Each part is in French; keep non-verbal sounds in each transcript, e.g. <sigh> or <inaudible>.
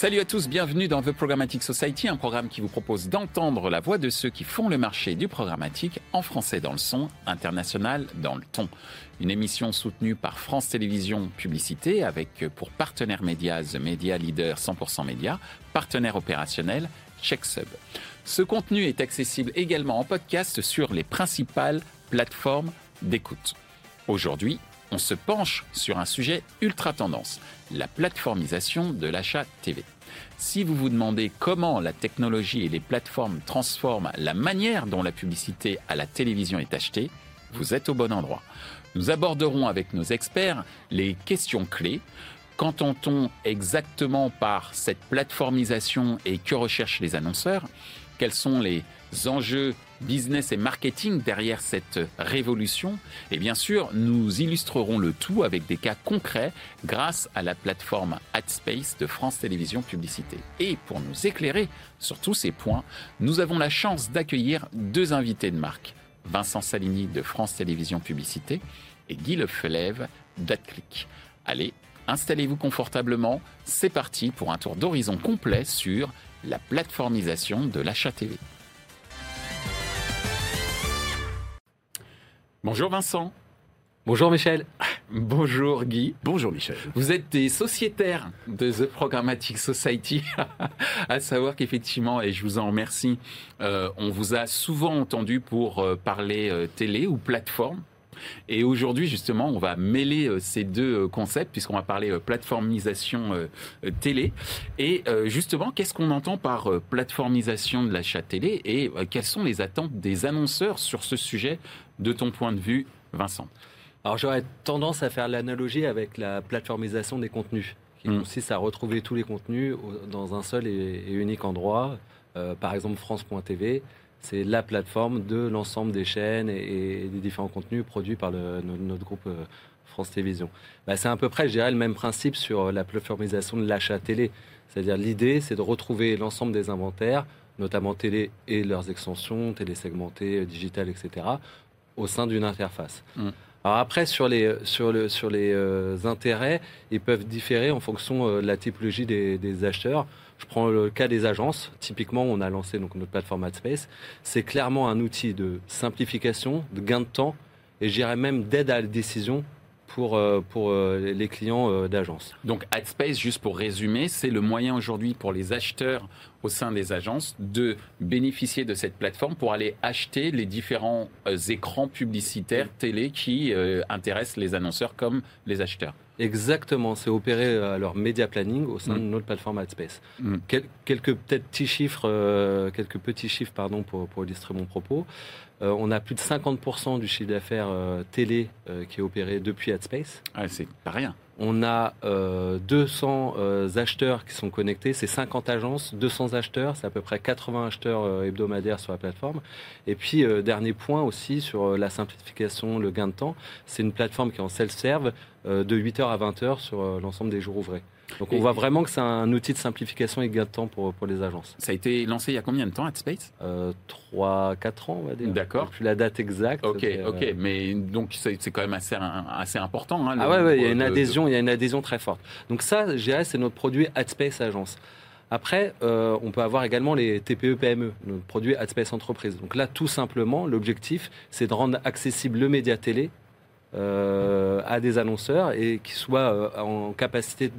Salut à tous, bienvenue dans The Programmatic Society, un programme qui vous propose d'entendre la voix de ceux qui font le marché du programmatique en français dans le son, international dans le ton. Une émission soutenue par France Télévisions Publicité avec pour partenaire médias The Media Leader 100% Média, partenaire opérationnel CheckSub. Ce contenu est accessible également en podcast sur les principales plateformes d'écoute. Aujourd'hui, on se penche sur un sujet ultra tendance, la plateformisation de l'achat TV. Si vous vous demandez comment la technologie et les plateformes transforment la manière dont la publicité à la télévision est achetée, vous êtes au bon endroit. Nous aborderons avec nos experts les questions clés. Qu'entend-on exactement par cette plateformisation et que recherchent les annonceurs? Quels sont les enjeux business et marketing derrière cette révolution. Et bien sûr, nous illustrerons le tout avec des cas concrets grâce à la plateforme AdSpace de France Télévisions Publicité. Et pour nous éclairer sur tous ces points, nous avons la chance d'accueillir deux invités de marque. Vincent Salini de France Télévisions Publicité et Guy Lefelève d'AdClick. Allez, installez-vous confortablement, c'est parti pour un tour d'horizon complet sur la plateformisation de l'achat TV. Bonjour Vincent. Bonjour Michel. Bonjour Guy. Bonjour Michel. Vous êtes des sociétaires de The Programmatic Society, <laughs> à savoir qu'effectivement, et je vous en remercie, euh, on vous a souvent entendu pour euh, parler euh, télé ou plateforme. Et aujourd'hui, justement, on va mêler euh, ces deux euh, concepts, puisqu'on va parler euh, plateformisation télé. Et justement, qu'est-ce qu'on entend par plateformisation de l'achat télé et quelles sont les attentes des annonceurs sur ce sujet, de ton point de vue, Vincent? Alors, j'aurais tendance à faire l'analogie avec la plateformisation des contenus, qui mmh. consiste à retrouver tous les contenus dans un seul et unique endroit. par exemple, France.tv c'est la plateforme de l'ensemble des chaînes et, des différents contenus produits par notre, groupe euh, France Télévisions. Bah, c'est à peu près, je dirais, le même principe sur la plateformisation de l'achat télé. C'est-à-dire l'idée, c'est de retrouver l'ensemble des inventaires, notamment télé et leurs extensions, télé segmentées, digitales, etc., au sein d'une interface. Mm. Alors après, sur les, sur le, sur les euh, intérêts, ils peuvent différer en fonction euh, de la typologie des, des acheteurs. Je prends le cas des agences. Typiquement, on a lancé notre plateforme AdSpace. C'est clairement un outil de simplification, de gain de temps et j'irais même d'aide à la décision pour, euh, pour euh, les clients euh, d'agence. Donc AdSpace, juste pour résumer, c'est le moyen aujourd'hui pour les acheteurs au sein des agences de bénéficier de cette plateforme pour aller acheter les différents écrans publicitaires télé qui intéressent les annonceurs comme les acheteurs. Exactement, c'est opérer leur média planning au sein de mm. notre plateforme AdSpace. Mm. quelques peut-être petits chiffres, quelques petits chiffres pardon pour, pour illustrer mon propos. Euh, on a plus de 50% du chiffre d'affaires euh, télé euh, qui est opéré depuis AdSpace. Ah, c'est pas rien. On a 200 acheteurs qui sont connectés, c'est 50 agences, 200 acheteurs, c'est à peu près 80 acheteurs hebdomadaires sur la plateforme. Et puis, dernier point aussi sur la simplification, le gain de temps, c'est une plateforme qui est en self-serve de 8h à 20h sur l'ensemble des jours ouvrés. Donc on voit vraiment que c'est un outil de simplification et gain de temps pour, pour les agences. Ça a été lancé il y a combien de temps, AdSpace euh, 3-4 ans, on va dire. D'accord. Plus la date exacte. Ok, ok. Euh, mais donc c'est quand même assez, assez important. Hein, ah ouais, ouais, il y a une adhésion, il y a une adhésion très forte. Donc ça, je dirais, c'est notre produit AdSpace Agence. Après, euh, on peut avoir également les TPE-PME, notre produit AdSpace Entreprise. Donc là, tout simplement, l'objectif, c'est de rendre accessible le média télé euh, à des annonceurs et qui soient euh, en capacité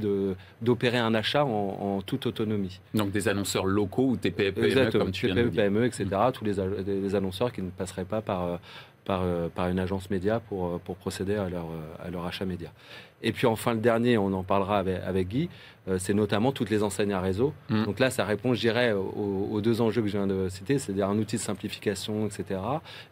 d'opérer un achat en, toute autonomie. Donc des annonceurs locaux ou TPE, PME, comme tu TPE, PME, etc. Tous les, les, annonceurs qui ne passeraient pas par, euh, par, par une agence média pour, pour procéder à leur, à leur achat média. Et puis enfin, le dernier, on en parlera avec, Guy, euh, c'est notamment toutes les enseignes à réseau. Mm. Donc là, ça répond, je dirais, aux, deux enjeux que je viens de citer, c'est-à-dire un outil de simplification, etc.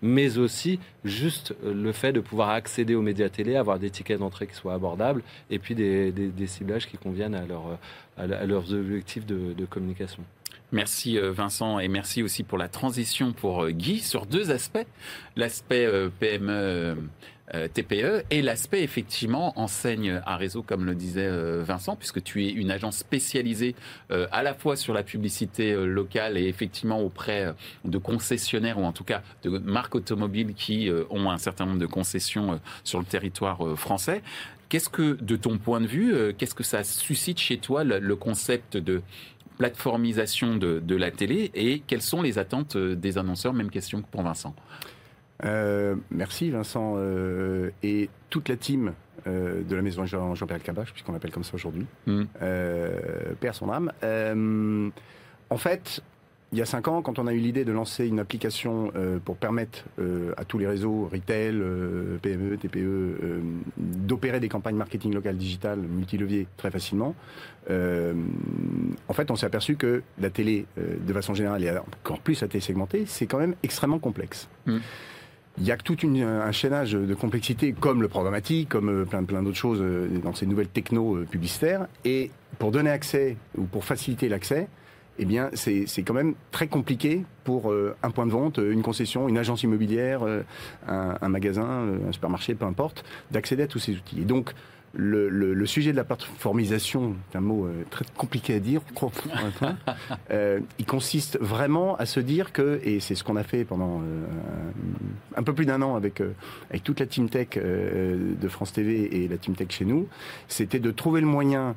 Mais aussi juste euh, le fait de pouvoir accéder aux médias télé, avoir des tickets d'entrée qui soient abordables, et puis des, ciblages qui conviennent à, leur, à leurs objectifs de, de communication. Merci euh, Vincent et merci aussi pour la transition pour Guy sur deux aspects. L'aspect PME euh, TPE et l'aspect effectivement enseigne à réseau comme le disait euh, Vincent puisque tu es une agence spécialisée euh, à la fois sur la publicité locale et effectivement auprès de concessionnaires ou en tout cas de marques automobiles qui ont un certain nombre de concessions sur le territoire français Qu'est-ce que, de ton point de vue, qu'est-ce que ça suscite chez toi le, concept de plateformisation de, de, la télé et quelles sont les attentes des annonceurs? Même question que pour Vincent. merci Vincent et toute la team euh, de la maison Jean-Pierre Cabache, puisqu'on l'appelle comme ça aujourd'hui, mmh. euh, perd son âme. Euh, en fait, il y a cinq ans, quand on a eu l'idée de lancer une application pour permettre à tous les réseaux, retail, PME, TPE, d'opérer des campagnes marketing locales digitales multilevier très facilement, en fait, on s'est aperçu que la télé, de façon générale, et encore plus la télé segmentée, c'est quand même extrêmement complexe. Mmh il y a tout un chaînage de complexité, comme le programmatique, comme euh, plein, plein d'autres choses euh, dans ces nouvelles techno euh, publicitaires. Et pour donner accès, ou pour faciliter l'accès, eh bien, c'est quand même très compliqué pour un point de vente, une concession, une agence immobilière, un, magasin, un supermarché, peu importe, d'accéder à tous ces outils. Et donc, le, sujet de la plateformisation, c'est un mot euh, très compliqué à dire, <laughs> euh, il consiste vraiment à se dire que, et c'est ce qu'on a fait pendant euh, un peu plus d'un an avec, avec toute la team tech de France TV et la team tech chez nous, c'était de trouver le moyen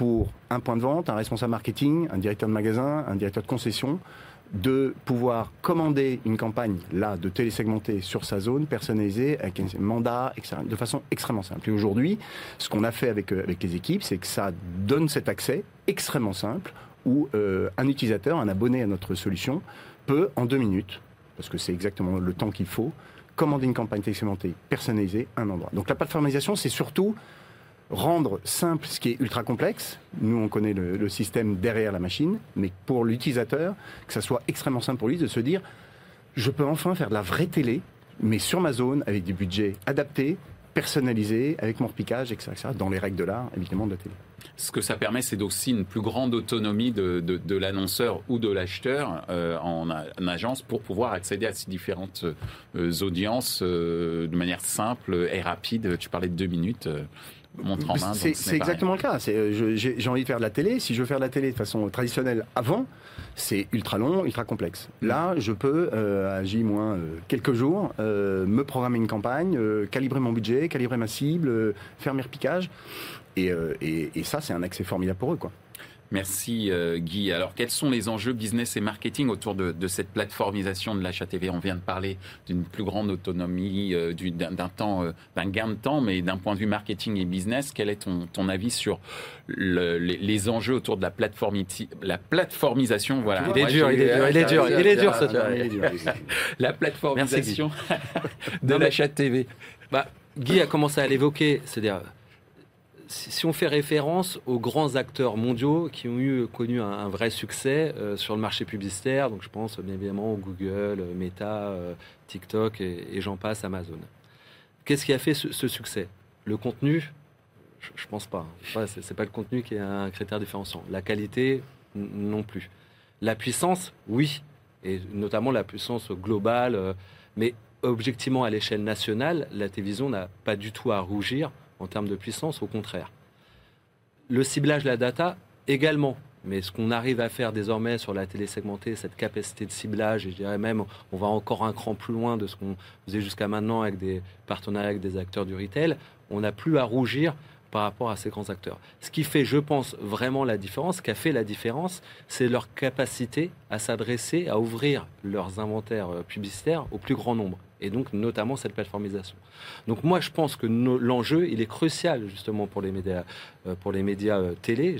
pour un point de vente, un responsable marketing, un directeur de magasin, un directeur de concession, de pouvoir commander une campagne là de télésegmentée sur sa zone, personnalisée, avec un mandat, etc., de façon extrêmement simple. Et aujourd'hui, ce qu'on a fait avec, euh, avec les équipes, c'est que ça donne cet accès extrêmement simple où euh, un utilisateur, un abonné à notre solution, peut en deux minutes, parce que c'est exactement le temps qu'il faut, commander une campagne télésegmentée personnalisée un endroit. Donc la plateformisation, c'est surtout rendre simple ce qui est ultra complexe. Nous, on connaît le, système derrière la machine, mais pour l'utilisateur, que ça soit extrêmement simple pour lui de se dire, je peux enfin faire de la vraie télé, mais sur ma zone, avec des budgets adaptés, personnalisés, avec mon repiquage, etc., dans les règles de l'art, évidemment, de la télé. Ce que ça permet, c'est aussi une plus grande autonomie de, de, l'annonceur ou de l'acheteur euh, en, agence pour pouvoir accéder à ces différentes euh, audiences euh, de manière simple et rapide. Tu parlais de deux minutes. C'est exactement le cas. Euh, j'ai envie de faire de la télé. Si je veux faire de la télé de façon traditionnelle avant, c'est ultra long, ultra complexe. Là, je peux, euh, à J moins euh, quelques jours, me programmer une campagne, calibrer mon budget, calibrer ma cible, faire mes repiquages. Et, et ça, c'est un accès formidable pour eux. Quoi. Merci euh, Guy. Alors quels sont les enjeux business et marketing autour de, cette plateformisation de l'achat TV On vient de parler d'une plus grande autonomie, euh, d'un temps, euh, d'un gain de temps, mais d'un point de vue marketing et business, quel est ton, avis sur les, enjeux autour de la, la plateformisation? Voilà. Il est dur, il est dur, il est dur, il est dur. <laughs> La plateformisation <laughs> de l'achat TV. Bah, Guy a commencé à l'évoquer, c'est-à-dire si on fait référence aux grands acteurs mondiaux qui ont eu connu un, vrai succès euh, sur le marché publicitaire, donc je pense bien évidemment Google, Meta, euh, TikTok et, j'en passe, Amazon. Qu'est-ce qui a fait ce, succès? Le contenu? Je, ne pense pas. Enfin, c'est pas le contenu qui est un critère différenciant. La qualité non plus. La puissance, oui, et notamment la puissance globale, euh, mais objectivement à l'échelle nationale, la télévision n'a pas du tout à rougir en termes de puissance, au contraire. Le ciblage, la data, également. Mais ce qu'on arrive à faire désormais sur la télé segmentée, cette capacité de ciblage, et je dirais même, on va encore un cran plus loin de ce qu'on faisait jusqu'à maintenant avec des partenariats avec des acteurs du retail, on n'a plus à rougir par rapport à ces grands acteurs. Ce qui fait, je pense, vraiment la différence, ce qui a fait la différence, c'est leur capacité à s'adresser, à ouvrir leurs inventaires euh, publicitaires au plus grand nombre et donc notamment cette plateformisation. Donc moi je pense que l'enjeu il est crucial justement pour les médias, euh, pour les médias euh, télé,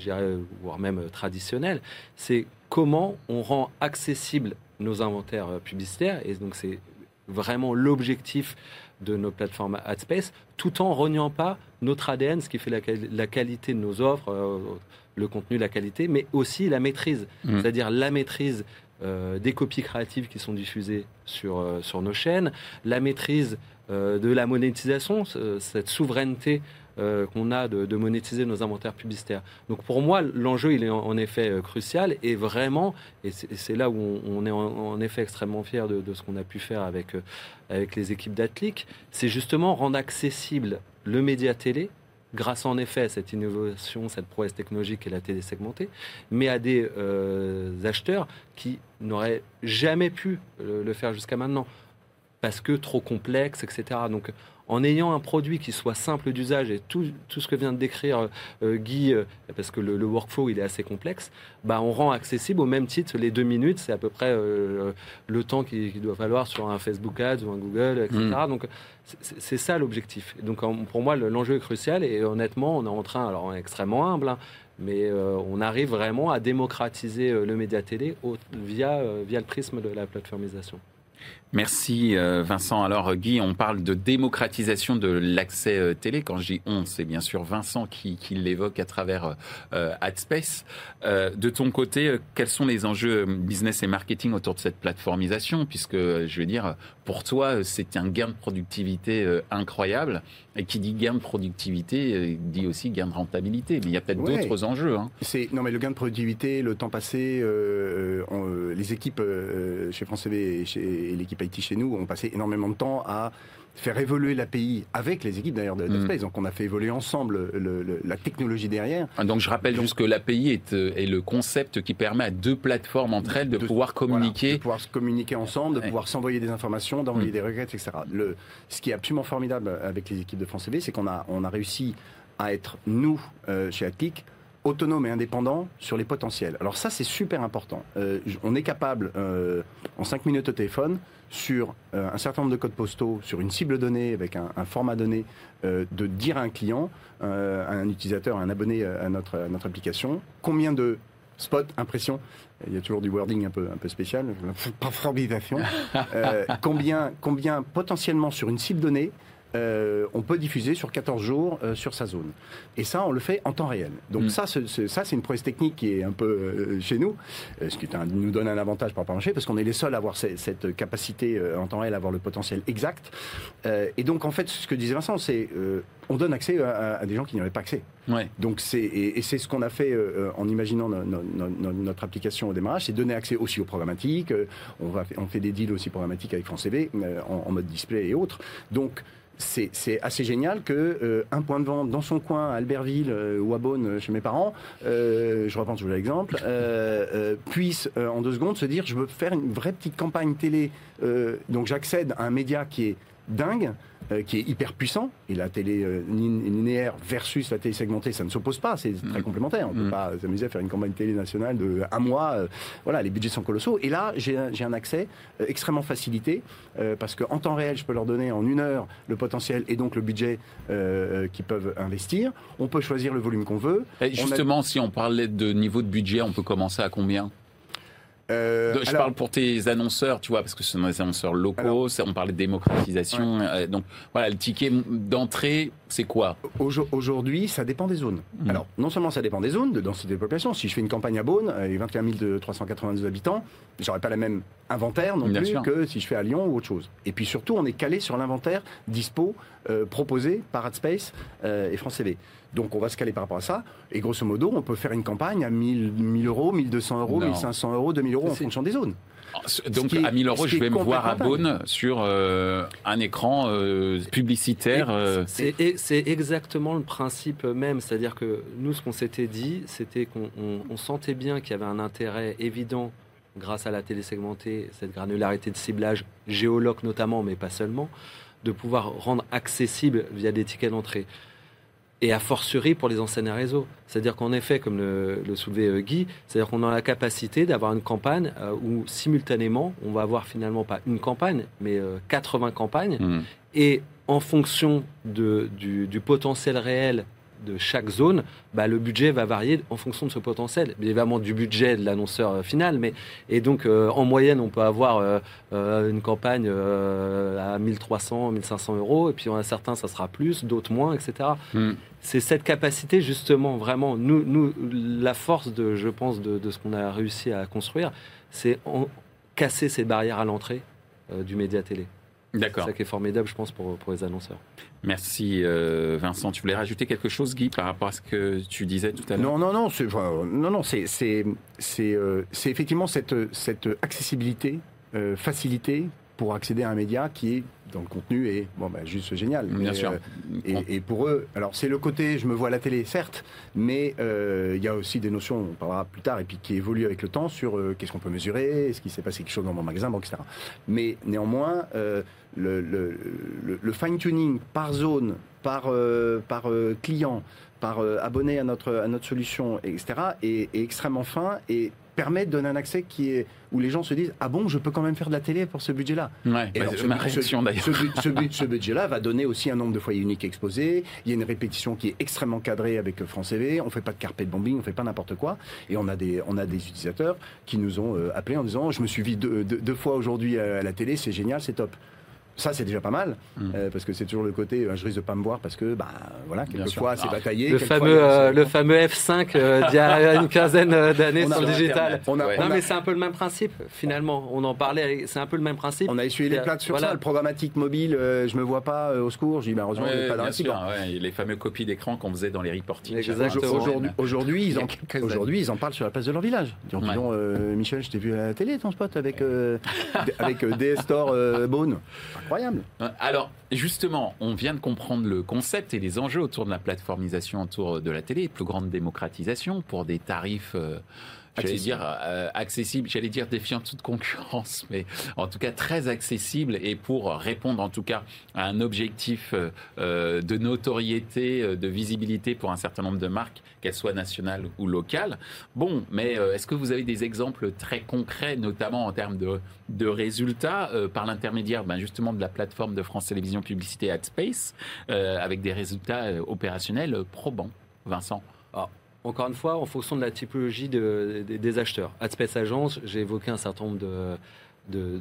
voire même euh, traditionnels, c'est comment on rend accessible nos inventaires publicitaires et donc c'est vraiment l'objectif de nos plateformes AdSpace, tout en reniant pas notre ADN, ce qui fait la, qualité de nos offres, le contenu, la qualité, mais aussi la maîtrise, mmh. c'est-à-dire la maîtrise euh, des copies créatives qui sont diffusées sur, euh, sur nos chaînes, la maîtrise euh, de la monétisation, cette souveraineté qu'on a de, monétiser nos inventaires publicitaires. Donc pour moi, l'enjeu, il est en, effet crucial et vraiment, et c'est là où on, est en, effet extrêmement fier de, ce qu'on a pu faire avec, avec les équipes d'Atlic, c'est justement rendre accessible le média télé grâce en effet à cette innovation, cette prouesse technologique et la télé segmentée, mais à des euh, acheteurs qui n'auraient jamais pu le, faire jusqu'à maintenant. Parce que trop complexe, etc. Donc en ayant un produit qui soit simple d'usage et tout, tout, ce que vient de décrire euh, Guy, euh, parce que le, workflow il est assez complexe, bah, on rend accessible au même titre les deux minutes, c'est à peu près euh, le temps qu'il doit falloir sur un Facebook Ads ou un Google, etc. Mm. Donc c'est ça l'objectif. Donc pour moi l'enjeu est crucial et honnêtement on est en train, alors on est extrêmement humble, hein, mais on arrive vraiment à démocratiser le média télé via, via le prisme de la plateformisation. Merci euh, Vincent. Alors Guy, on parle de démocratisation de l'accès euh, télé. Quand je dis on, c'est bien sûr Vincent qui, l'évoque à travers euh, AdSpace. de ton côté, quels sont les enjeux business et marketing autour de cette plateformisation? Puisque, je veux dire, pour toi, c'est un gain de productivité incroyable. Et qui dit gain de productivité dit aussi gain de rentabilité. Mais il y a peut-être d'autres enjeux. Hein. Non, mais le gain de productivité, le temps passé, les équipes chez France TV et, chez, l'équipe IT chez nous ont passé énormément de temps à faire évoluer l'API avec les équipes d'ailleurs de, mm. Donc on a fait évoluer ensemble la technologie derrière. Ah, donc je rappelle juste que l'API est, euh, est, le concept qui permet à deux plateformes entre elles de, pouvoir communiquer. de pouvoir se communiquer ensemble, de pouvoir s'envoyer des informations, d'envoyer mm. des requêtes, etc. Le, ce qui est absolument formidable avec les équipes de France TV, c'est qu'on a, on a réussi à être, nous, euh, chez Atlic, autonome et indépendant sur les potentiels. Alors ça, c'est super important. Euh, on est capable, en 5 minutes au téléphone, sur euh, un certain nombre de codes postaux, sur une cible donnée, avec un, format donné, euh, de dire à un client, euh, à un utilisateur, à un abonné à notre, notre application, combien de spots, impressions, il y a toujours du wording un peu, un peu spécial, pas combien, combien potentiellement sur une cible donnée, euh, on peut diffuser sur 14 jours euh, sur sa zone. Et ça, on le fait en temps réel. Donc mm. ça, c'est, ça, c'est une prouesse technique qui est un peu euh, chez nous, ce qui nous donne un avantage par rapport marché, parce qu'on est les seuls à avoir cette, capacité en temps réel, à avoir le potentiel exact. et donc, en fait, ce que disait Vincent, c'est on donne accès à, des gens qui n'y avaient pas accès. Donc c'est et, c'est ce qu'on a fait en imaginant notre application au démarrage, c'est donner accès aussi aux programmatiques. on va on fait des deals aussi programmatiques avec France TV en, en, mode display et autres. Donc c'est assez génial que euh, un point de vente dans son coin à Albertville euh, ou à Beaune euh, chez mes parents, je reprends toujours l'exemple, puisse en deux secondes se dire je veux faire une vraie petite campagne télé, donc j'accède à un média qui est dingue, euh, qui est hyper puissant. Et la télé euh, linéaire versus la télé segmentée, ça ne s'oppose pas, c'est très mm. complémentaire. On ne peut mm. pas s'amuser à faire une campagne télé nationale de un mois. Euh, voilà, les budgets sont colossaux. Et là, j'ai un accès extrêmement facilité parce qu'en temps réel, je peux leur donner en une heure le potentiel et donc le budget qu'ils peuvent investir. On peut choisir le volume qu'on veut. Et justement, si on parlait de niveau de budget, on peut commencer à combien? Euh, je parle pour tes annonceurs, tu vois, parce que ce sont des annonceurs locaux, on parlait de démocratisation. Euh, donc voilà, le ticket d'entrée, c'est quoi? Aujourd'hui, ça dépend des zones. Hmm. Alors, non seulement ça dépend des zones, de densité de population. Si je fais une campagne à Beaune, avec 21 392 habitants, j'aurais pas la même inventaire non plus que si je fais à Lyon ou autre chose. Et puis surtout, on est calé sur l'inventaire dispo euh, proposé par AdSpace et France TV. Donc on va se caler par rapport à ça. Et grosso modo, on peut faire une campagne à 1000, 1000 euros, 1200 euros, 1500 euros, 2000 euros en fonction des zones. Ah, donc à 1000 euros, je vais me voir à Beaune sur euh, un écran euh, publicitaire. Euh. C'est exactement le principe même. C'est-à-dire que nous, ce qu'on s'était dit, c'était qu'on sentait bien qu'il y avait un intérêt évident grâce à la télé segmentée, cette granularité de ciblage, géologue notamment, mais pas seulement, de pouvoir rendre accessible via des tickets d'entrée et a fortiori pour les enseignes à réseau. C'est-à-dire qu'en effet, comme le, le soulevait euh, Guy, c'est-à-dire qu'on a la capacité d'avoir une campagne euh, où simultanément, on va avoir finalement pas une campagne, mais 80 euh, campagnes. Mmh. Et en fonction de, du, du, potentiel réel de chaque zone, bah, le budget va varier en fonction de ce potentiel. Évidemment du budget de l'annonceur euh, final, mais et donc euh, en moyenne on peut avoir euh, une campagne à 1300, 1500 euros, et puis on a certains ça sera plus, d'autres moins, etc. Hmm. C'est cette capacité justement vraiment nous, nous la force de je pense de, de ce qu'on a réussi à construire, c'est casser ces barrières à l'entrée du média télé. D'accord. C'est ça qui est formidable, je pense, pour, pour les annonceurs. Merci euh, Vincent. Tu voulais rajouter quelque chose, Guy, par rapport à ce que tu disais tout à l'heure? Non, non, non. C'est, non, non. C'est, c'est, c'est, euh, effectivement cette, cette accessibilité, euh, facilité pour accéder à un média qui est dans le contenu est bon, bah, juste génial. Bien sûr. et, pour eux, alors c'est le côté, je me vois à la télé, certes, mais il y a aussi des notions, on parlera plus tard, et puis qui évoluent avec le temps sur qu'est-ce qu'on peut mesurer, est-ce qu'il s'est passé quelque chose dans mon magasin, etc. Mais néanmoins, le, le, fine-tuning par zone, par, par client, par abonné à notre, à notre solution, etc., est, est extrêmement fin et permet de donner un accès qui est où les gens se disent ah bon je peux quand même faire de la télé pour ce budget-là. Ouais, et bah, ce, ma réaction d'ailleurs. Ce, <laughs> budget-là va donner aussi un nombre de foyers uniques exposés. Il y a une répétition qui est extrêmement cadrée avec France TV. On fait pas de carpet bombing, on fait pas n'importe quoi. Et on a des on a des utilisateurs qui nous ont euh, appelés en disant je me suis vu deux, deux fois aujourd'hui à la télé, c'est génial, c'est top. Ça, c'est déjà pas mal, mm. euh, parce que c'est toujours le côté, euh, je risque de pas me voir parce que, bah, voilà, quelquefois c'est bataillé. Le fameux, euh, le fameux F5 d'il y a une <laughs> quinzaine d'années sur le digital. non, mais c'est un peu le même principe, finalement. On en parlait, c'est un peu le même principe. On a essuyé les plaques sur ça. Le programmatique mobile, je me vois pas au secours. Je dis, bah, ouais, pas dans la sûr, Les fameux copies d'écran qu'on faisait dans les reportings. Aujourd'hui, ils, en, aujourd'hui, ils en parlent sur la place de leur village. En disant, Michel, je t'ai vu à la télé, ton spot, avec, <laughs> avec DS Store Bone incroyable. Alors, justement, on vient de comprendre le concept et les enjeux autour de la plateformisation autour de la télé, plus grande démocratisation pour des tarifs. Euh, j'allais dire euh, accessible, j'allais dire défiant toute concurrence, <laughs> mais en tout cas très accessible et pour répondre en tout cas à un objectif euh, euh, de notoriété, de visibilité pour un certain nombre de marques, qu'elles soient nationales ou locales. Bon, mais est-ce que vous avez des exemples très concrets, notamment en termes de, de résultats, par l'intermédiaire ben, justement de la plateforme de France Télévisions Publicité AdSpace, avec des résultats opérationnels probants? Vincent. Ah, encore une fois, en fonction de la typologie des acheteurs. Adspace Agence, j'ai évoqué un certain nombre de, de,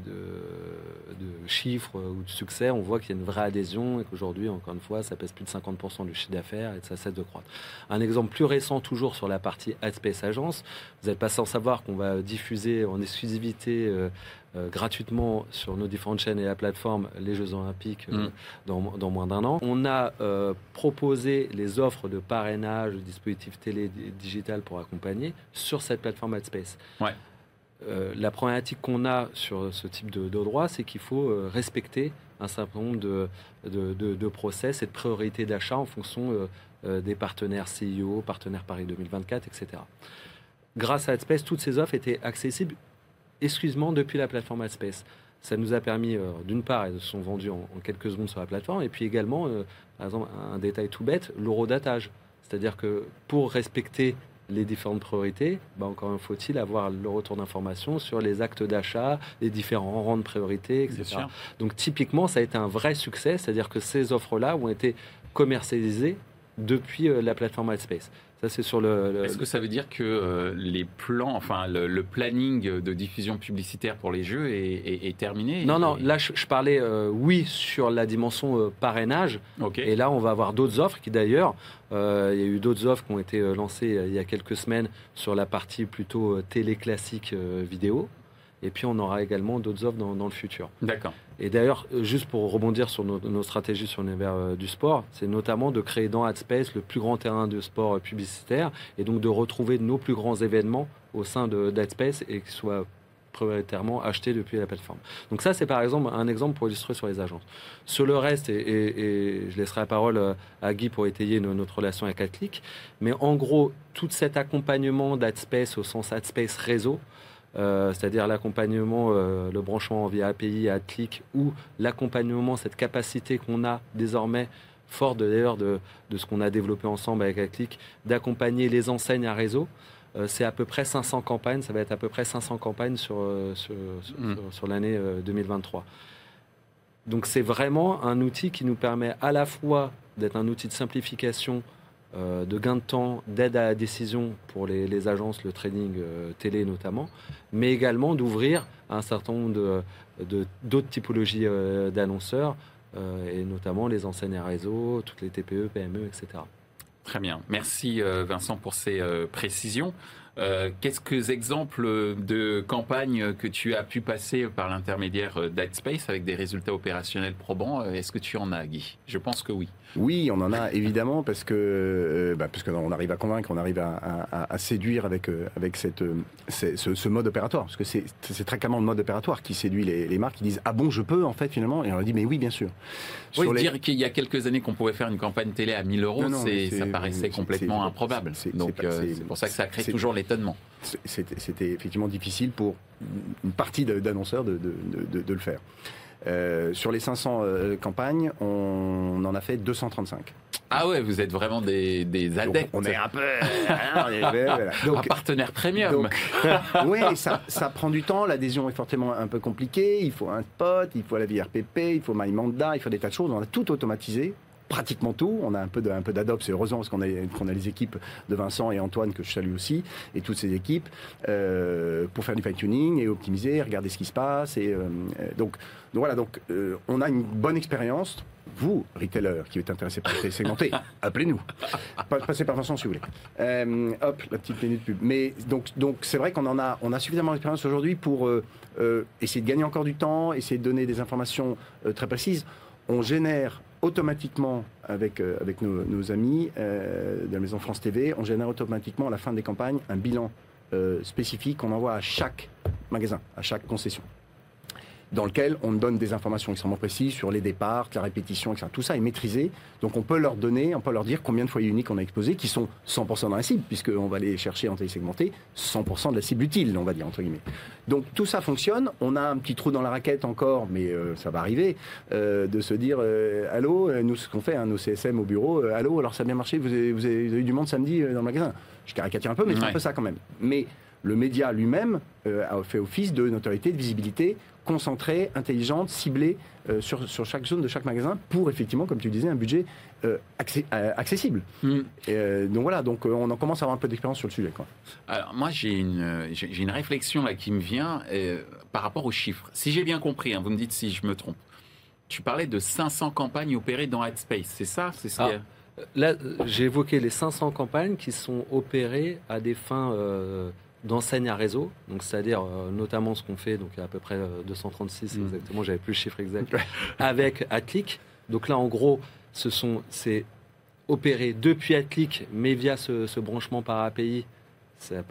chiffres ou de succès, on voit qu'il y a une vraie adhésion et qu'aujourd'hui, encore une fois, ça pèse plus de 50% du chiffre d'affaires et ça cesse de croître. Un exemple plus récent, toujours sur la partie AdSpace Agence, vous n'êtes pas sans savoir qu'on va diffuser en exclusivité euh, euh, gratuitement sur nos différentes chaînes et la plateforme les Jeux Olympiques euh, mm. dans, moins d'un an. On a proposé les offres de parrainage, de dispositifs télé digital pour accompagner sur cette plateforme AdSpace. Ouais. Euh, la problématique qu'on a sur ce type de, droit, c'est qu'il faut euh, respecter un certain nombre de, de, process et de priorités d'achat en fonction euh, des partenaires CIO, partenaires Paris 2024, etc. Grâce à AdSpace, toutes ces offres étaient accessibles exclusivement depuis la plateforme AdSpace. Ça nous a permis, d'une part, elles sont vendues en, quelques secondes sur la plateforme, et puis également, par exemple, un détail tout bête, l'eurodatage. C'est-à-dire que pour respecter les différentes priorités, bah encore faut-il avoir le retour d'information sur les actes d'achat, les différents rangs de priorité, etc. Donc typiquement, ça a été un vrai succès, c'est-à-dire que ces offres-là ont été commercialisées depuis euh, la plateforme Altspace. Ça, c'est sur le. Est-ce que ça veut dire que euh, les plans, enfin le, planning de diffusion publicitaire pour les jeux est, terminé Non, non. Là, je, parlais, euh, oui, sur la dimension euh, parrainage. Et là, on va avoir d'autres offres qui, d'ailleurs, il y a eu d'autres offres qui ont été lancées il y a quelques semaines sur la partie plutôt télé classique vidéo. Et puis, on aura également d'autres offres dans, le futur. D'accord. Et d'ailleurs, juste pour rebondir sur nos, stratégies sur l'univers euh, du sport, c'est notamment de créer dans AdSpace le plus grand terrain de sport euh, publicitaire et donc de retrouver nos plus grands événements au sein d'AdSpace et qu'ils soient prioritairement achetés depuis la plateforme. Donc ça, c'est par exemple un exemple pour illustrer sur les agences. Sur le reste, et, je laisserai la parole euh, à Guy pour étayer notre relation avec AdClick, mais en gros, tout cet accompagnement d'AdSpace au sens AdSpace réseau, euh, c'est-à-dire l'accompagnement, euh, le branchement via API à clic ou l'accompagnement, cette capacité qu'on a désormais, fort d'ailleurs de, ce qu'on a développé ensemble avec ACLIC, d'accompagner les enseignes à réseau. Euh, c'est à peu près 500 campagnes, ça va être à peu près 500 campagnes sur, sur, mm. sur l'année 2023. Donc c'est vraiment un outil qui nous permet à la fois d'être un outil de simplification euh, de gain de temps, d'aide à la décision pour les, agences, le trading euh, télé notamment, mais également d'ouvrir un certain nombre d'autres typologies euh, d'annonceurs, et notamment les enseignes à réseau, toutes les TPE, PME, etc. Très bien. Merci Vincent pour ces précisions. Quelques exemples de campagnes que tu as pu passer par l'intermédiaire d'AdSpace avec des résultats opérationnels probants. Est-ce que tu en as, Guy? Je pense que oui. Oui, on en a évidemment parce que euh, bah, parce que on arrive à convaincre, on arrive à, séduire avec euh, avec cette euh, ce, mode opératoire parce que c'est très clairement le mode opératoire qui séduit les, marques qui disent ah bon je peux en fait finalement et on leur dit mais oui bien sûr. Oui, dire qu'il y a quelques années qu'on pouvait faire une campagne télé à 1000 euros, ça paraissait complètement improbable. Donc c'est pour ça que ça crée toujours l'étonnement. C'était effectivement difficile pour une partie d'annonceurs de, de le faire. Euh, sur les 500 euh, campagnes, on en a fait 235. Ah ouais, vous êtes vraiment des, adeptes. on est un peu un partenaire premium. <laughs> oui, ça, ça, prend du temps. L'adhésion est fortement un peu compliquée. Il faut un spot, il faut la VRPP, il faut MyManda, il faut des tas de choses. On a tout automatisé pratiquement tout. On a un peu de, un peu d'Adobe, c'est heureusement parce qu'on a, qu'on a les équipes de Vincent et Antoine que je salue aussi et toutes ces équipes euh, pour faire du fine tuning et optimiser, regarder ce qui se passe et euh, donc, donc voilà donc euh, on a une bonne expérience. Vous, retailer, qui êtes intéressé par les segmenter, <laughs> appelez-nous. Passez par Vincent si vous voulez. hop, la petite minute pub. Mais donc, donc c'est vrai qu'on en a, on a suffisamment d'expérience aujourd'hui pour essayer de gagner encore du temps, essayer de donner des informations très précises. On génère automatiquement avec, euh, avec nos, amis euh, de la Maison France TV, on génère automatiquement à la fin des campagnes un bilan euh, spécifique qu'on envoie à chaque magasin, à chaque concession dans lequel on donne des informations extrêmement précises sur les départs, la répétition, etc. Tout ça est maîtrisé. Donc on peut leur donner, on peut leur dire combien de foyers uniques on a exposés, qui sont 100% dans la cible, puisqu'on va les chercher en télésegmenté, 100% de la cible utile, on va dire, entre guillemets. Donc tout ça fonctionne. On a un petit trou dans la raquette encore, mais euh, ça va arriver, euh, de se dire, euh, allô, nous ce qu'on fait, hein, nos CSM au bureau, allô, alors ça a bien marché, vous avez, vous avez, eu du monde samedi dans le magasin. Je caricature un peu, mais c'est un peu ça quand même. Mais le média lui-même a fait office de notoriété, de visibilité, concentrée, intelligente, ciblée euh, sur, sur, chaque zone de chaque magasin pour effectivement, comme tu disais, un budget euh, euh, accessible. Mm. donc voilà, donc on en commence à avoir un peu d'expérience sur le sujet. Quoi. Alors moi j'ai une, j'ai une réflexion là qui me vient par rapport aux chiffres. Si j'ai bien compris, hein, vous me dites si je me trompe. Tu parlais de 500 campagnes opérées dans Headspace, c'est ça? C'est ce ah, Là, j'ai évoqué les 500 campagnes qui sont opérées à des fins d'enseignes à réseau, donc c'est-à-dire euh, notamment ce qu'on fait, donc à peu près 236 euh, mm. exactement, j'avais plus le chiffre exact, avec Atlic. Donc là, en gros, ce sont c'est opéré depuis Atlic, mais via ce, branchement par API, ça,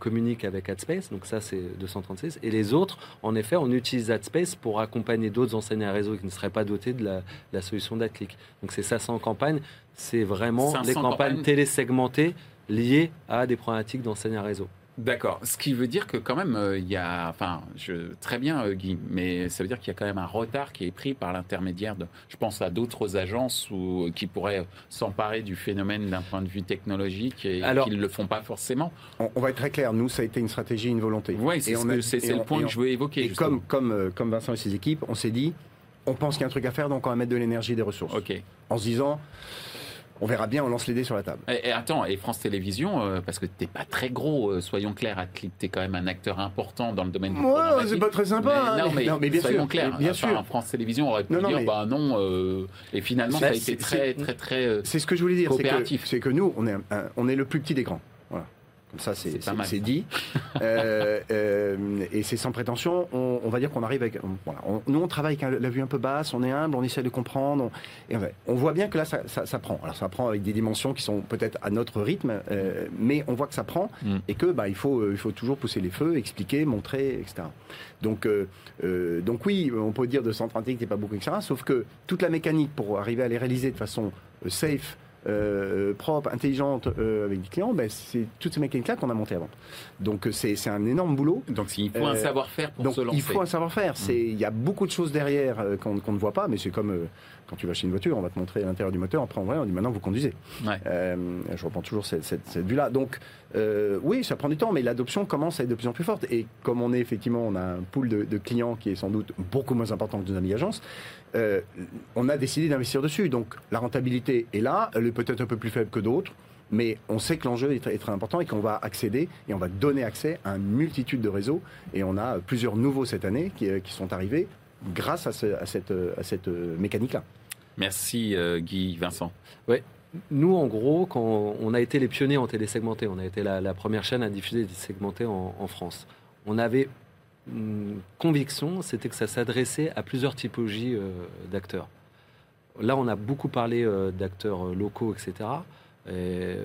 communique avec AdSpace, donc ça c'est 236. Et les autres, en effet, on utilise AdSpace pour accompagner d'autres enseignes à réseau qui ne seraient pas dotés de la, solution d'Atlic. Donc c'est 500 campagnes, c'est vraiment des campagnes, campagnes télésegmentées liées à des problématiques d'enseignes à réseau. D'accord. Ce qui veut dire que quand même, euh, il y a, enfin, je, très bien euh, Guy, mais ça veut dire qu'il y a quand même un retard qui est pris par l'intermédiaire de, je pense à d'autres agences ou qui pourraient s'emparer du phénomène d'un point de vue technologique et qui ne le font pas forcément. On, va être très clair. Nous, ça a été une stratégie, une volonté. Oui, c'est le point que je veux évoquer. Et comme, comme, euh, comme Vincent et ses équipes, on s'est dit, on pense qu'il y a un truc à faire, donc on va mettre de l'énergie et des ressources. Ok. En se disant on verra bien, on lance les dés sur la table. Et, attends, et France Télévisions, euh, parce que t'es pas très gros, euh, soyons clairs, tu es quand même un acteur important dans le domaine du Ouais, c'est pas très sympa. Mais, hein, non, mais, bien soyons sûr, clairs. Bien sûr. France Télévisions aurait pu dire, bah non, euh, et finalement, ça a été très, très, très. C'est ce que je voulais dire, c'est que, que, nous, on est, on est le plus petit des grands. Comme ça, c'est dit. <laughs> Euh, euh, et c'est sans prétention. On, va dire qu'on arrive avec. Voilà, nous, on travaille avec la vue un peu basse, on est humble, on essaie de comprendre. On, et on voit bien que là, ça, ça, prend. Alors, ça prend avec des dimensions qui sont peut-être à notre rythme, euh, mais on voit que ça prend mm. et que bah, il, faut, il faut toujours pousser les feux, expliquer, montrer, etc. Donc, donc oui, on peut dire de 130 que pas beaucoup, etc. Sauf que toute la mécanique pour arriver à les réaliser de façon safe, euh, propre, intelligente euh, avec des clients, ben, c'est toutes ces mécaniques-là qu'on a montées avant. Donc euh, c'est un énorme boulot. Donc il faut un savoir-faire pour se lancer. Il faut un savoir-faire. Mmh. Il y a beaucoup de choses derrière qu'on ne voit pas, mais c'est comme quand tu vas chez une voiture, on va te montrer l'intérieur du moteur, après on on dit maintenant vous conduisez. je reprends toujours cette, cette, vue-là. Donc oui, ça prend du temps, mais l'adoption commence à être de plus en plus forte. Et comme on est effectivement, on a un pool de, de clients qui est sans doute beaucoup moins important que nos agences, euh, on a décidé d'investir dessus. Donc la rentabilité est là, elle est peut-être un peu plus faible que d'autres, mais on sait que l'enjeu est, très, important et qu'on va accéder et on va donner accès à une multitude de réseaux. Et on a plusieurs nouveaux cette année qui, euh, sont arrivés grâce à, cette, mécanique-là. Merci euh, Guy, Vincent. Oui, nous, en gros, quand on a été les pionniers en télésegmenté, on a été la, première chaîne à diffuser des segmentés en, France. On avait une conviction, c'était que ça s'adressait à plusieurs typologies euh, d'acteurs. Là, on a beaucoup parlé euh, d'acteurs locaux, etc. Et,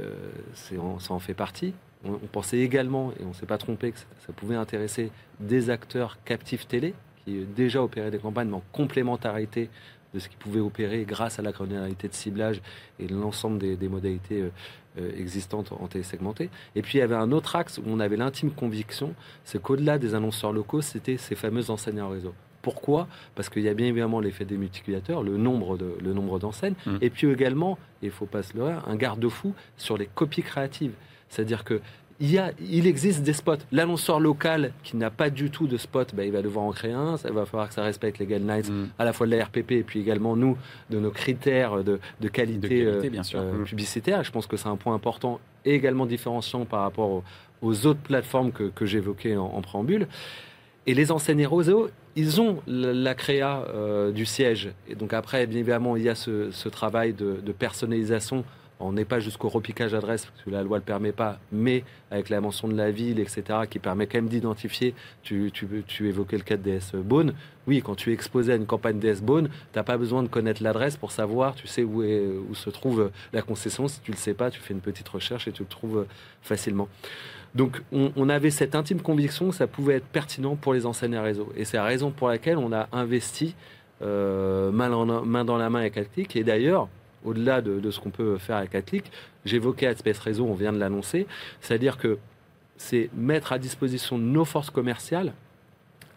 ça en fait partie. On, pensait également, et on ne s'est pas trompé, que ça, pouvait intéresser des acteurs captifs télé, qui déjà opéraient des campagnes, mais en complémentarité de ce qu'ils pouvaient opérer grâce à la granularité de ciblage et l'ensemble des, modalités euh, existantes en télésegmenté. Et puis il y avait un autre axe où on avait l'intime conviction, c'est qu'au-delà des annonceurs locaux, c'était ces fameux enseignes en réseau. Pourquoi? Parce qu'il y a bien évidemment l'effet des multiplicateurs, le nombre de le nombre d'enseignes, mmh. et puis également, il faut pas se leurrer, un garde-fou sur les copies créatives. C'est-à-dire que il, y a, il existe des spots. L'annonceur local qui n'a pas du tout de spot, ben, il va devoir en créer un. Ça va falloir que ça respecte les guidelines mm. à la fois de la RPP et puis également nous, de nos critères de, qualité, euh, bien sûr. Euh, mm. publicitaire. Je pense que c'est un point important et également différenciant par rapport aux, autres plateformes que, que j'évoquais en, préambule. Et les enseignes réseau, ils ont la, créa euh, du siège. Et donc après, bien évidemment, il y a ce, travail de, de personnalisation on n'est pas jusqu'au repiquage d'adresse, parce que la loi ne le permet pas, mais avec la mention de la ville, etc., qui permet quand même d'identifier, tu, tu, évoquais le cas de DS Bone, oui, quand tu es exposé à une campagne DS Bone, tu n'as pas besoin de connaître l'adresse pour savoir, tu sais où, se trouve la concession, si tu ne le sais pas, tu fais une petite recherche et tu le trouves facilement. Donc on, avait cette intime conviction que ça pouvait être pertinent pour les enseignes à réseau. Et c'est la raison pour laquelle on a investi euh, main, main, dans la main avec Altic. Et d'ailleurs, au-delà de, ce qu'on peut faire avec Atlic. J'évoquais AdSpace Réseau, on vient de l'annoncer. C'est-à-dire que c'est mettre à disposition nos forces commerciales,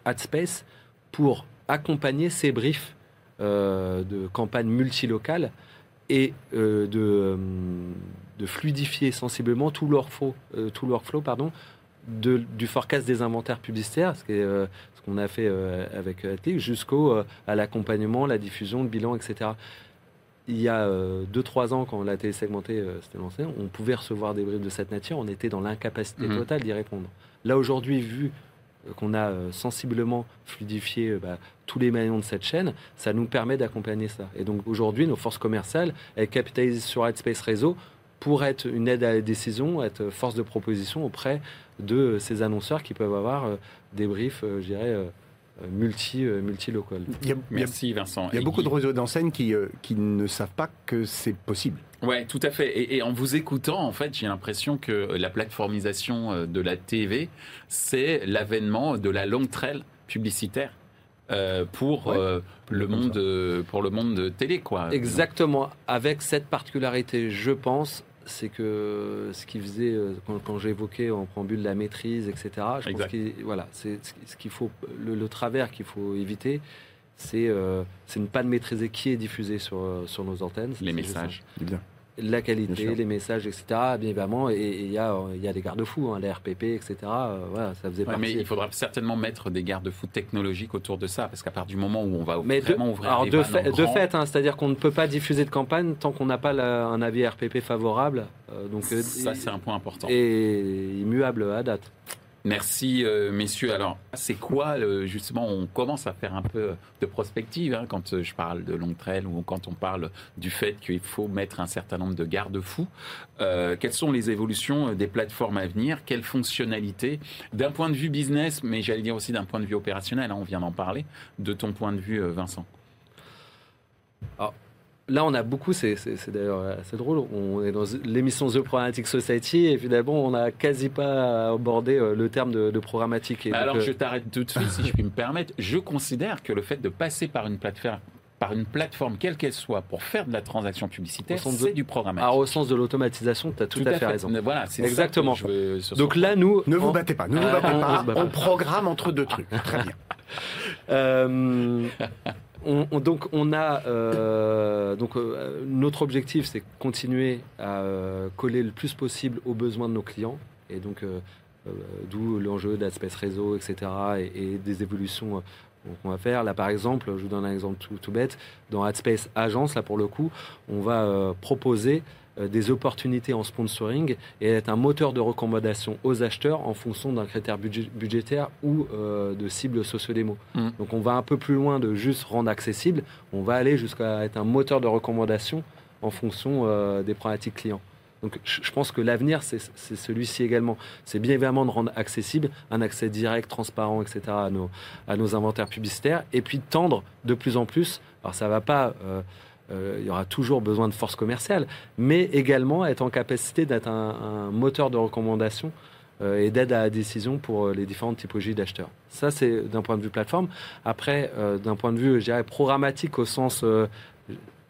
AdSpace, pour accompagner ces briefs euh, de campagne multilocale et euh, de, de, fluidifier sensiblement tout leur flow, euh, pardon, du forecast des inventaires publicitaires, ce, qu'on a fait avec Atlic, jusqu'au l'accompagnement, la diffusion, le bilan, etc il y a 2-3 euh, ans, quand la télé segmentée euh, s'était lancée, on pouvait recevoir des briefs de cette nature, on était dans l'incapacité mhm. totale d'y répondre. Là, aujourd'hui, vu euh, qu'on a sensiblement fluidifié bah, tous les maillons de cette chaîne, ça nous permet d'accompagner ça. Et donc aujourd'hui, nos forces commerciales, elles capitalisent sur Headspace Réseau pour être une aide à la décision, être force de proposition auprès de ces annonceurs qui peuvent avoir des briefs, je dirais, multi, euh, multi local. Merci Vincent. Il y a beaucoup de réseaux d'enseignes qui, euh, qui ne savent pas que c'est possible. Ouais, tout à fait. Et, en vous écoutant, en fait, j'ai l'impression que la plateformisation de la TV, c'est l'avènement de la longue trail publicitaire. pour le monde pour le monde de télé quoi. Exactement avec cette particularité je pense c'est que ce qui faisait, euh, quand, j'évoquais en préambule la maîtrise, etc., je pense que voilà, c'est ce qu'il faut, le, travers qu'il faut éviter, c'est euh, ne pas de maîtriser qui est diffusé sur, euh, sur nos antennes. Les messages. Bien la qualité, les messages, etc. Bien évidemment, et il y a, y a des garde-fous, hein, les RPP, etc. Euh, voilà, ça faisait Mais il faudra certainement mettre des garde-fous technologiques autour de ça, parce qu'à partir du moment où on va vraiment ouvrir alors de, fait, de fait, hein, c'est-à-dire qu'on ne peut pas diffuser de campagne tant qu'on n'a pas un avis RPP favorable. Euh, donc euh, ça, c'est un point important. Et immuable à date. Merci euh, messieurs. Alors c'est quoi justement On commence à faire un peu de prospective hein, quand euh, je parle de long trail ou quand on parle du fait qu'il faut mettre un certain nombre de garde-fous. Euh, quelles sont les évolutions des plateformes à venir? Quelles fonctionnalités? D'un point de vue business, mais j'allais dire aussi d'un point de vue opérationnel. Hein, on vient d'en parler. De ton point de vue, Vincent. Alors, là, on a beaucoup, c'est d'ailleurs assez drôle, on est dans l'émission The Programmatic Society et finalement, on n'a quasi pas abordé euh, le terme de, programmatique. alors, euh, je t'arrête tout de suite, si je puis me permettre. Je considère que le fait de passer par une plateforme par une plateforme, quelle qu'elle soit, pour faire de la transaction publicitaire, c'est du programmatique. Alors, au sens de l'automatisation, tu as tout, à, fait, raison. Voilà, c'est exactement. Donc là, nous, ne vous battez pas, ne vous battez <laughs> pas. On, programme entre deux trucs. Très bien. euh, donc on a euh, donc euh, notre objectif c'est continuer à euh, coller le plus possible aux besoins de nos clients. Et donc d'où l'enjeu d'Aspect Réseau etc et, des évolutions qu'on va faire. Là par exemple je vous donne un exemple tout, tout bête. Dans AdSpace Agence là pour le coup on va proposer des opportunités en sponsoring et être un moteur de recommandation aux acheteurs en fonction d'un critère budgétaire ou euh, de cible socio-démo. Mm. Donc on va un peu plus loin de juste rendre accessible, on va aller jusqu'à être un moteur de recommandation en fonction des problématiques clients. Donc je pense que l'avenir, c'est celui-ci également. C'est bien évidemment de rendre accessible un accès direct, transparent, etc. à nos, à nos inventaires publicitaires, et puis tendre de plus en plus. Alors ça va pas. Euh, euh, il y aura toujours besoin de force commerciale, mais également être en capacité d'être un, moteur de recommandation euh, et d'aide à la décision pour les différentes typologies d'acheteurs. Ça, c'est d'un point de vue plateforme. Après, d'un point de vue, je dirais, programmatique au sens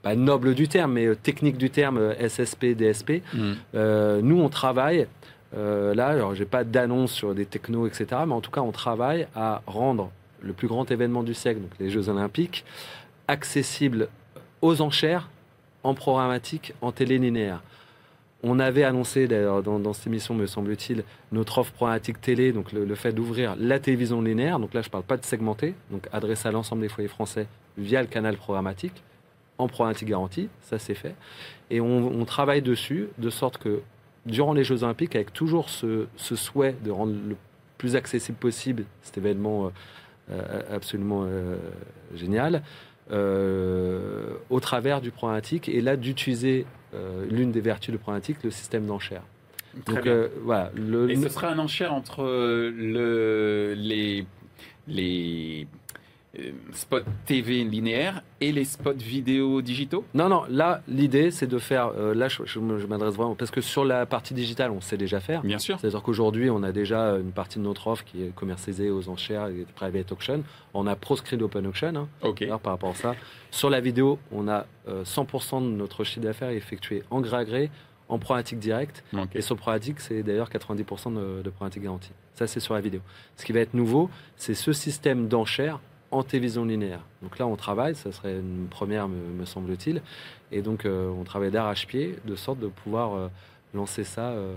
pas noble du terme, mais euh, technique du terme, euh, SSP, DSP. Mm. Euh, nous, on travaille, là, alors j'ai pas d'annonce sur des technos, etc., mais en tout cas, on travaille à rendre le plus grand événement du siècle, donc les Jeux Olympiques, accessible aux enchères, en programmatique, en télé linéaire. On avait annoncé, d'ailleurs, dans, cette émission, me semble-t-il, notre offre programmatique télé, donc le, fait d'ouvrir la télévision linéaire. Donc là, je ne parle pas de segmenter, donc adressé à l'ensemble des foyers français via le canal programmatique en programmatique garantie, ça c'est fait. Et on, travaille dessus de sorte que durant les Jeux Olympiques, avec toujours ce, souhait de rendre le plus accessible possible cet événement euh, euh, absolument euh, génial, au travers du programmatique, et là d'utiliser l'une des vertus du programmatique, le système d'enchères. Donc voilà. et ce sera un enchère entre le, les, les euh, spots TV linéaires et les spots vidéo digitaux? Non, non, là, l'idée, c'est de faire. Euh, là, je, m'adresse vraiment. Parce que sur la partie digitale, on sait déjà faire. Bien sûr. C'est-à-dire qu'aujourd'hui, on a déjà une partie de notre offre qui est commercialisée aux enchères et private auction. On a proscrit l'open auction. Hein, OK. par rapport à ça. Sur la vidéo, on a 100% euh, de notre chiffre d'affaires effectué en gré à gré en problématique directe. Et sur problématique, c'est d'ailleurs 90% de, de problématique garantie. Ça, c'est sur la vidéo. Ce qui va être nouveau, c'est ce système d'enchères en télévision linéaire. Donc là, on travaille, ça serait une première, me, semble-t-il. Et donc, euh, on travaille d'arrache-pied, de sorte de pouvoir euh, lancer ça euh,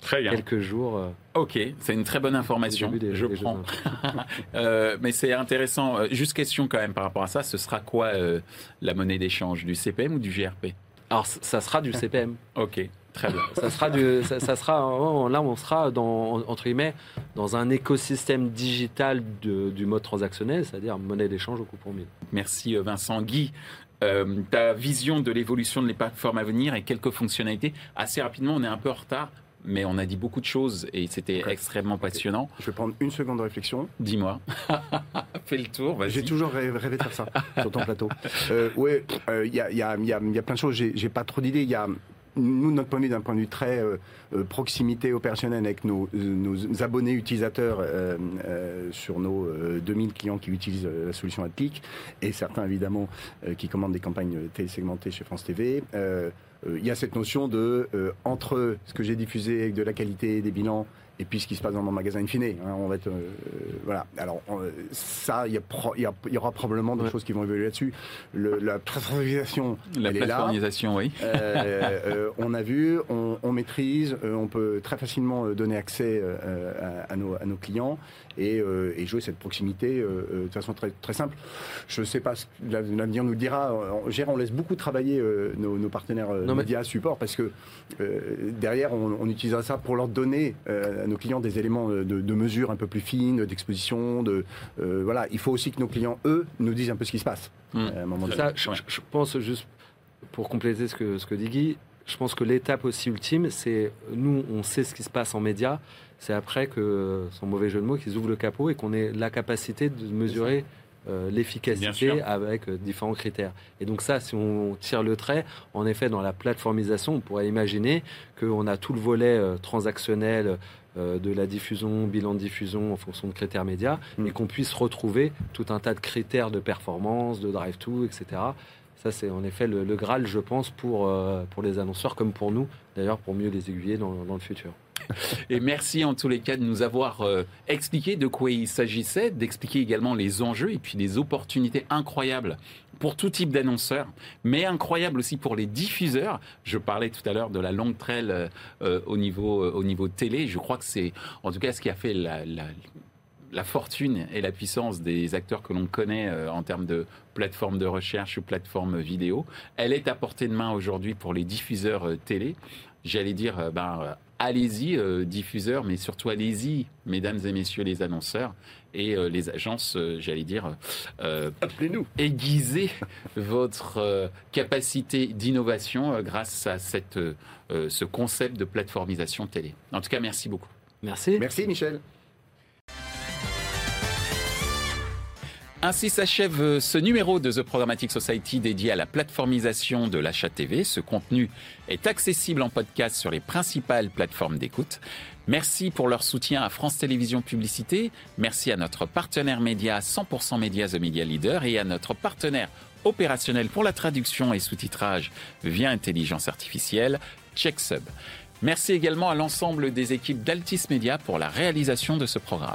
très quelques jours. ok, c'est une très bonne information. je prends. <laughs> mais c'est intéressant. Juste question quand même par rapport à ça. Ce sera quoi la monnaie d'échange Du CPM ou du GRP Alors, ça sera du CPM. <laughs> ok. Très bien. Ça sera, du, ça, sera là, on sera dans, entre guillemets, dans un écosystème digital du mode transactionnel, c'est-à-dire monnaie d'échange au coup pour mille. Merci euh, Vincent Guy. Euh, ta vision de l'évolution de les plateformes à venir et quelques fonctionnalités. Assez rapidement, on est un peu en retard, mais on a dit beaucoup de choses et c'était extrêmement passionnant. Je vais prendre une seconde de réflexion. Dis-moi. <laughs> Fais le tour. J'ai toujours rêvé de faire ça sur ton plateau. Euh, oui, il y, y, a, plein de choses. J'ai pas trop d'idées. Il y a nous, notre point de vue, d'un point de vue très euh, euh, proximité opérationnelle avec nos, abonnés utilisateurs euh, sur nos 2000 clients qui utilisent la solution AdClick et certains évidemment qui commandent des campagnes télésegmentées chez France TV, il y a cette notion de entre ce que j'ai diffusé avec de la qualité, des bilans et puis ce qui se passe dans mon magasin infiné. Hein, on va être, euh, voilà. Alors ça, il y, y, aura probablement des choses qui vont évoluer là-dessus. la plateformisation, la plateformisation, oui. Euh, euh, <laughs> on a vu, on, on maîtrise, on peut très facilement donner accès à, nos, à, nos, clients et, et, jouer cette proximité de façon très, très simple. Je ne sais pas, l'avenir nous dira. On, on laisse beaucoup travailler nos, nos, partenaires non, médias support parce que derrière, on, on, utilisera ça pour leur donner nos clients des éléments de, mesure un peu plus fines, d'exposition. De, euh, voilà, il faut aussi que nos clients, eux, nous disent un peu ce qui se passe. Mmh. À un moment Ça, je, pense juste, pour compléter ce que, ce que dit Guy, je pense que l'étape aussi ultime, c'est nous, on sait ce qui se passe en médias. C'est après que, sans mauvais jeu de mots, qu'ils ouvrent le capot et qu'on ait la capacité de mesurer euh, l'efficacité avec euh, différents critères. Et donc ça, si on tire le trait, en effet, dans la plateformisation, on pourrait imaginer qu'on a tout le volet transactionnel, euh, de la diffusion, bilan de diffusion en fonction de critères médias, mm. et qu'on puisse retrouver tout un tas de critères de performance, de drive-to, etc. Ça, c'est en effet le, Graal, je pense, pour, pour les annonceurs comme pour nous, d'ailleurs, pour mieux les aiguiller dans, le futur. <laughs> Et merci en tous les cas de nous avoir euh, expliqué de quoi il s'agissait, d'expliquer également les enjeux et puis les opportunités incroyables pour tout type d'annonceurs, mais incroyable aussi pour les diffuseurs. Je parlais tout à l'heure de la longue trail euh, euh, au, niveau, euh, au niveau télé. Je crois que c'est en tout cas ce qui a fait la, la, fortune et la puissance des acteurs que l'on connaît en termes de plateforme de recherche ou plateforme vidéo. Elle est à portée de main aujourd'hui pour les diffuseurs télé. J'allais dire, ben, allez-y, euh, diffuseurs, mais surtout allez-y, mesdames et messieurs les annonceurs et euh, les agences, euh, j'allais dire, appelez-nous, aiguisez <laughs> votre capacité d'innovation grâce à cette, ce concept de plateformisation télé. En tout cas, merci beaucoup. Merci. Merci Michel. Ainsi s'achève euh, ce numéro de The Programmatic Society dédié à la plateformisation de l'achat TV. Ce contenu est accessible en podcast sur les principales plateformes d'écoute. Merci pour leur soutien à France Télévisions Publicité. Merci à notre partenaire média 100% Média The Media Leader et à notre partenaire opérationnel pour la traduction et sous-titrage via intelligence artificielle, CheckSub. Merci également à l'ensemble des équipes d'Altis Media pour la réalisation de ce programme.